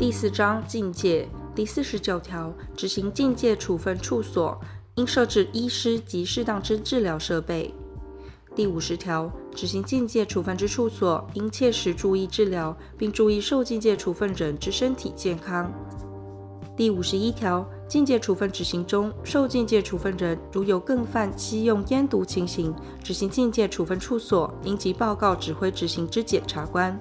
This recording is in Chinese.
第四章境界第四十九条执行境界处分处所应设置医师及适当之治疗设备。第五十条执行境界处分之处所应切实注意治疗，并注意受境界处分人之身体健康。第五十一条境界处分执行中，受境界处分人如有更犯吸用烟毒情形，执行境界处分处所应即报告指挥执行之检察官。